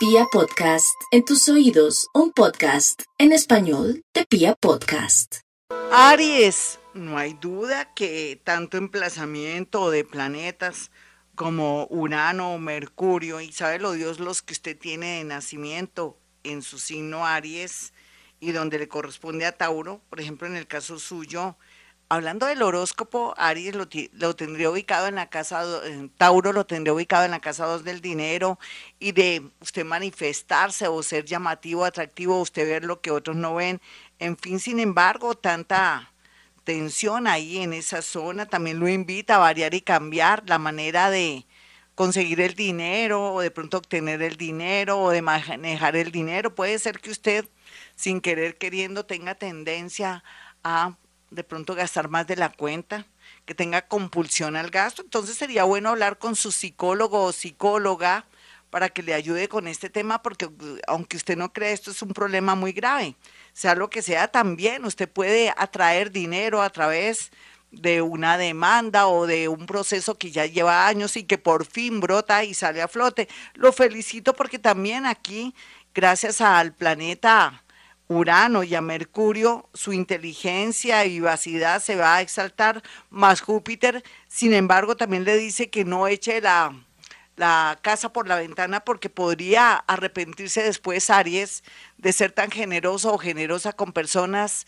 Pia Podcast, en tus oídos, un podcast en español de Pia Podcast. Aries, no hay duda que tanto emplazamiento de planetas como Urano, Mercurio, y sabe lo Dios los que usted tiene de nacimiento en su signo Aries y donde le corresponde a Tauro, por ejemplo en el caso suyo, hablando del horóscopo, Aries lo, tendría ubicado en la casa, Tauro lo tendría ubicado en la casa 2 del dinero y de usted manifestarse o ser llamativo, atractivo, usted ver lo que otros no ven. En fin, sin embargo, tanta tensión ahí en esa zona también lo invita a variar y cambiar la manera de conseguir el dinero o de pronto obtener el dinero o de manejar el dinero. Puede ser que usted, sin querer queriendo, tenga tendencia a de pronto gastar más de la cuenta, que tenga compulsión al gasto. Entonces sería bueno hablar con su psicólogo o psicóloga para que le ayude con este tema, porque aunque usted no cree, esto es un problema muy grave. Sea lo que sea, también usted puede atraer dinero a través de una demanda o de un proceso que ya lleva años y que por fin brota y sale a flote. Lo felicito porque también aquí, gracias al planeta Urano y a Mercurio, su inteligencia y vivacidad se va a exaltar, más Júpiter, sin embargo, también le dice que no eche la, la casa por la ventana porque podría arrepentirse después Aries de ser tan generoso o generosa con personas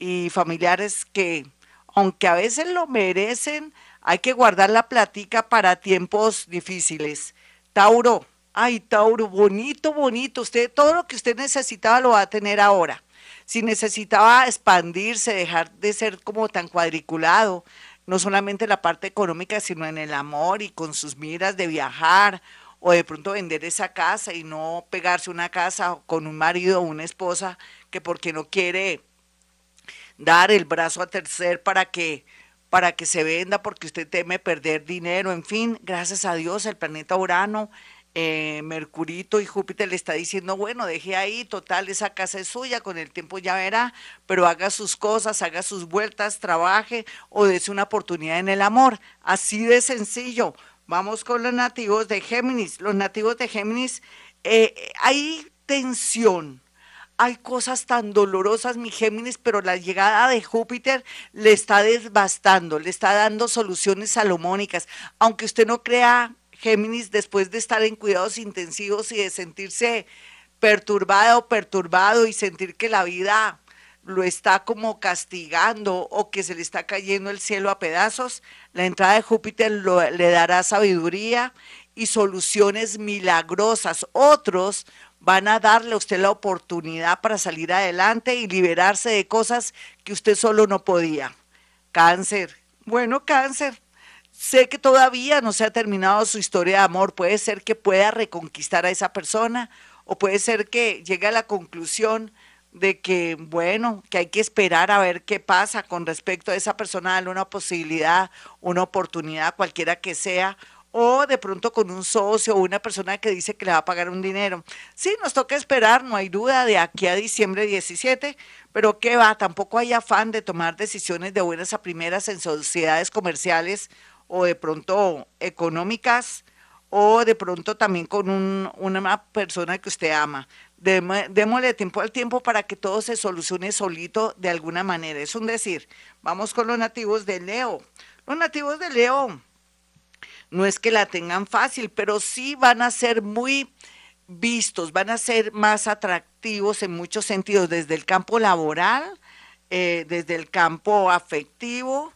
y familiares que, aunque a veces lo merecen, hay que guardar la platica para tiempos difíciles. Tauro, Ay, Tauro, bonito, bonito. Usted, todo lo que usted necesitaba lo va a tener ahora. Si necesitaba expandirse, dejar de ser como tan cuadriculado, no solamente en la parte económica, sino en el amor y con sus miras de viajar o de pronto vender esa casa y no pegarse una casa con un marido o una esposa que porque no quiere dar el brazo a tercer para que para que se venda porque usted teme perder dinero, en fin, gracias a Dios el planeta Urano eh, Mercurito y Júpiter le está diciendo, bueno, deje ahí, total, esa casa es suya, con el tiempo ya verá, pero haga sus cosas, haga sus vueltas, trabaje o dése una oportunidad en el amor. Así de sencillo. Vamos con los nativos de Géminis. Los nativos de Géminis, eh, hay tensión. Hay cosas tan dolorosas, mi Géminis, pero la llegada de Júpiter le está devastando, le está dando soluciones salomónicas. Aunque usted no crea Géminis, después de estar en cuidados intensivos y de sentirse perturbado perturbado y sentir que la vida lo está como castigando o que se le está cayendo el cielo a pedazos, la entrada de Júpiter le dará sabiduría y soluciones milagrosas. Otros van a darle a usted la oportunidad para salir adelante y liberarse de cosas que usted solo no podía. Cáncer. Bueno, cáncer, Sé que todavía no se ha terminado su historia de amor. Puede ser que pueda reconquistar a esa persona o puede ser que llegue a la conclusión de que, bueno, que hay que esperar a ver qué pasa con respecto a esa persona, darle una posibilidad, una oportunidad, cualquiera que sea, o de pronto con un socio o una persona que dice que le va a pagar un dinero. Sí, nos toca esperar, no hay duda, de aquí a diciembre 17, pero qué va, tampoco hay afán de tomar decisiones de buenas a primeras en sociedades comerciales o de pronto económicas o de pronto también con una persona que usted ama. Démosle tiempo al tiempo para que todo se solucione solito de alguna manera. Es un decir, vamos con los nativos de Leo. Los nativos de Leo no es que la tengan fácil, pero sí van a ser muy vistos, van a ser más atractivos en muchos sentidos, desde el campo laboral, eh, desde el campo afectivo,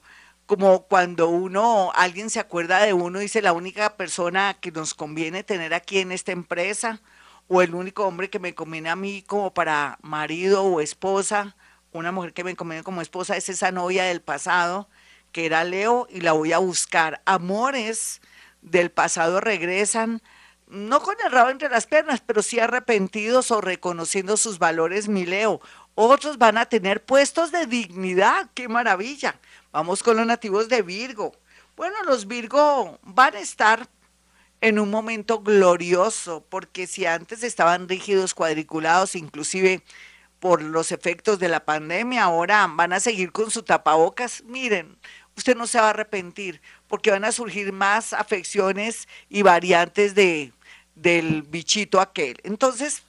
como cuando uno, alguien se acuerda de uno, dice la única persona que nos conviene tener aquí en esta empresa, o el único hombre que me conviene a mí como para marido o esposa, una mujer que me conviene como esposa, es esa novia del pasado, que era Leo, y la voy a buscar. Amores del pasado regresan, no con el rabo entre las piernas, pero sí arrepentidos o reconociendo sus valores, mi Leo. Otros van a tener puestos de dignidad, qué maravilla Vamos con los nativos de Virgo. Bueno, los Virgo van a estar en un momento glorioso, porque si antes estaban rígidos, cuadriculados, inclusive por los efectos de la pandemia, ahora van a seguir con su tapabocas. Miren, usted no se va a arrepentir, porque van a surgir más afecciones y variantes de, del bichito aquel. Entonces,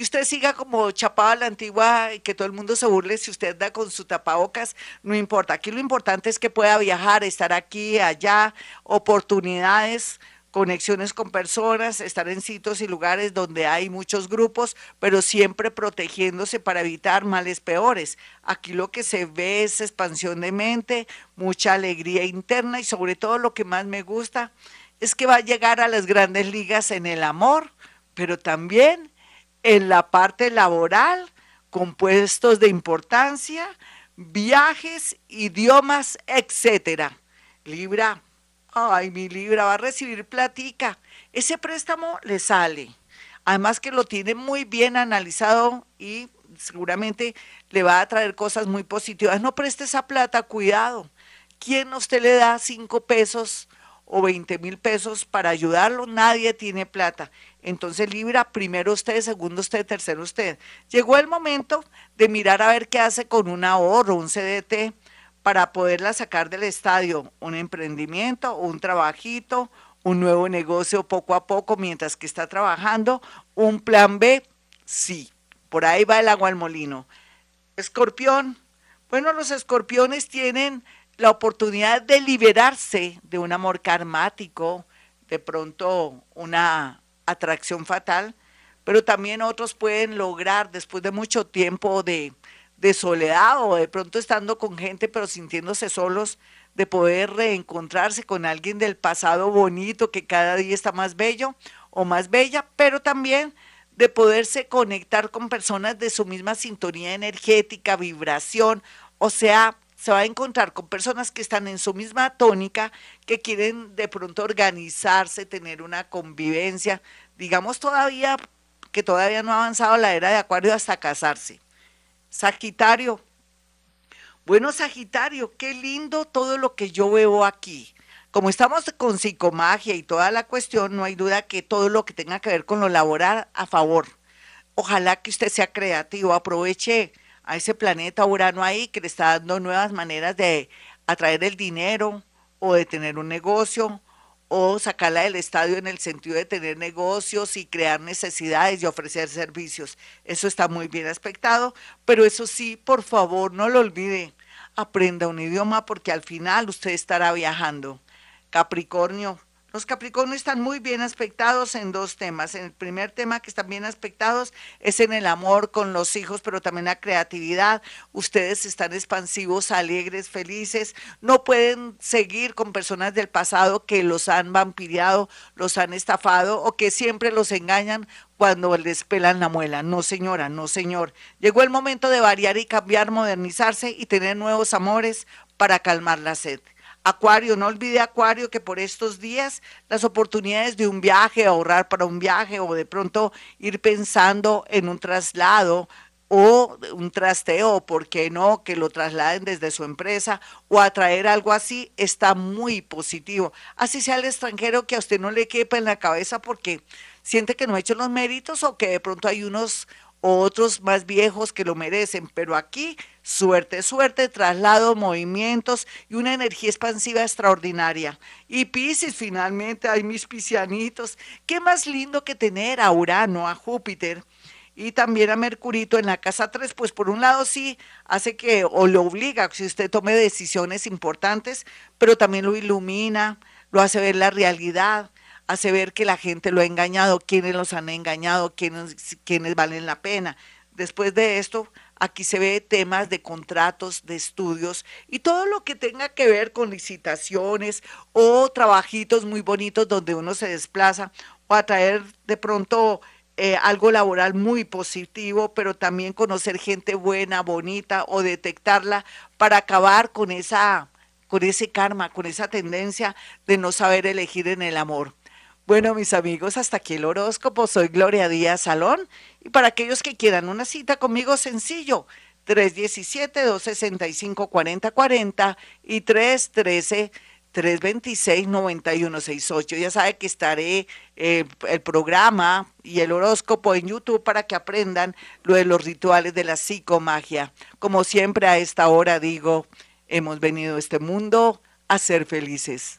que usted siga como chapado a la antigua y que todo el mundo se burle si usted da con su tapabocas, no importa. Aquí lo importante es que pueda viajar, estar aquí, allá, oportunidades, conexiones con personas, estar en sitios y lugares donde hay muchos grupos, pero siempre protegiéndose para evitar males peores. Aquí lo que se ve es expansión de mente, mucha alegría interna y sobre todo lo que más me gusta es que va a llegar a las grandes ligas en el amor, pero también en la parte laboral, compuestos de importancia, viajes, idiomas, etcétera. Libra, ay, mi Libra va a recibir platica. Ese préstamo le sale. Además que lo tiene muy bien analizado y seguramente le va a traer cosas muy positivas. No preste esa plata, cuidado. ¿Quién usted le da cinco pesos o veinte mil pesos para ayudarlo? Nadie tiene plata. Entonces Libra, primero usted, segundo usted, tercero usted. Llegó el momento de mirar a ver qué hace con un ahorro, un CDT, para poderla sacar del estadio, un emprendimiento, un trabajito, un nuevo negocio poco a poco mientras que está trabajando, un plan B, sí, por ahí va el agua al molino. Escorpión, bueno, los escorpiones tienen la oportunidad de liberarse de un amor karmático, de pronto una atracción fatal, pero también otros pueden lograr después de mucho tiempo de, de soledad o de pronto estando con gente pero sintiéndose solos, de poder reencontrarse con alguien del pasado bonito que cada día está más bello o más bella, pero también de poderse conectar con personas de su misma sintonía energética, vibración, o sea, se va a encontrar con personas que están en su misma tónica, que quieren de pronto organizarse, tener una convivencia, digamos todavía que todavía no ha avanzado la era de Acuario hasta casarse. Sagitario. Bueno, Sagitario, qué lindo todo lo que yo veo aquí. Como estamos con psicomagia y toda la cuestión, no hay duda que todo lo que tenga que ver con lo laboral a favor. Ojalá que usted sea creativo, aproveche a ese planeta Urano ahí que le está dando nuevas maneras de atraer el dinero o de tener un negocio o sacarla del estadio en el sentido de tener negocios y crear necesidades y ofrecer servicios. Eso está muy bien aspectado, pero eso sí, por favor, no lo olvide. Aprenda un idioma porque al final usted estará viajando. Capricornio, los Capricornios están muy bien aspectados en dos temas. En el primer tema que están bien aspectados es en el amor con los hijos, pero también la creatividad. Ustedes están expansivos, alegres, felices. No pueden seguir con personas del pasado que los han vampiriado, los han estafado o que siempre los engañan cuando les pelan la muela. No, señora, no, señor. Llegó el momento de variar y cambiar, modernizarse y tener nuevos amores para calmar la sed. Acuario, no olvide Acuario que por estos días las oportunidades de un viaje, ahorrar para un viaje o de pronto ir pensando en un traslado o un trasteo, ¿por qué no? Que lo trasladen desde su empresa o atraer algo así, está muy positivo. Así sea el extranjero que a usted no le quepa en la cabeza porque siente que no ha hecho los méritos o que de pronto hay unos otros más viejos que lo merecen, pero aquí suerte, suerte, traslado, movimientos y una energía expansiva extraordinaria. Y Pisces, finalmente, hay mis piscianitos, qué más lindo que tener a Urano, a Júpiter y también a Mercurito en la casa 3, pues por un lado sí hace que o lo obliga que usted tome decisiones importantes, pero también lo ilumina, lo hace ver la realidad, hace ver que la gente lo ha engañado, quiénes los han engañado, quiénes, quiénes valen la pena. Después de esto, aquí se ve temas de contratos, de estudios y todo lo que tenga que ver con licitaciones o trabajitos muy bonitos donde uno se desplaza o atraer de pronto eh, algo laboral muy positivo, pero también conocer gente buena, bonita o detectarla para acabar con esa con ese karma, con esa tendencia de no saber elegir en el amor. Bueno, mis amigos, hasta aquí el horóscopo. Soy Gloria Díaz Salón. Y para aquellos que quieran una cita conmigo, sencillo, 317-265-4040 y 313-326-9168. Ya sabe que estaré eh, el programa y el horóscopo en YouTube para que aprendan lo de los rituales de la psicomagia. Como siempre a esta hora digo, hemos venido a este mundo a ser felices.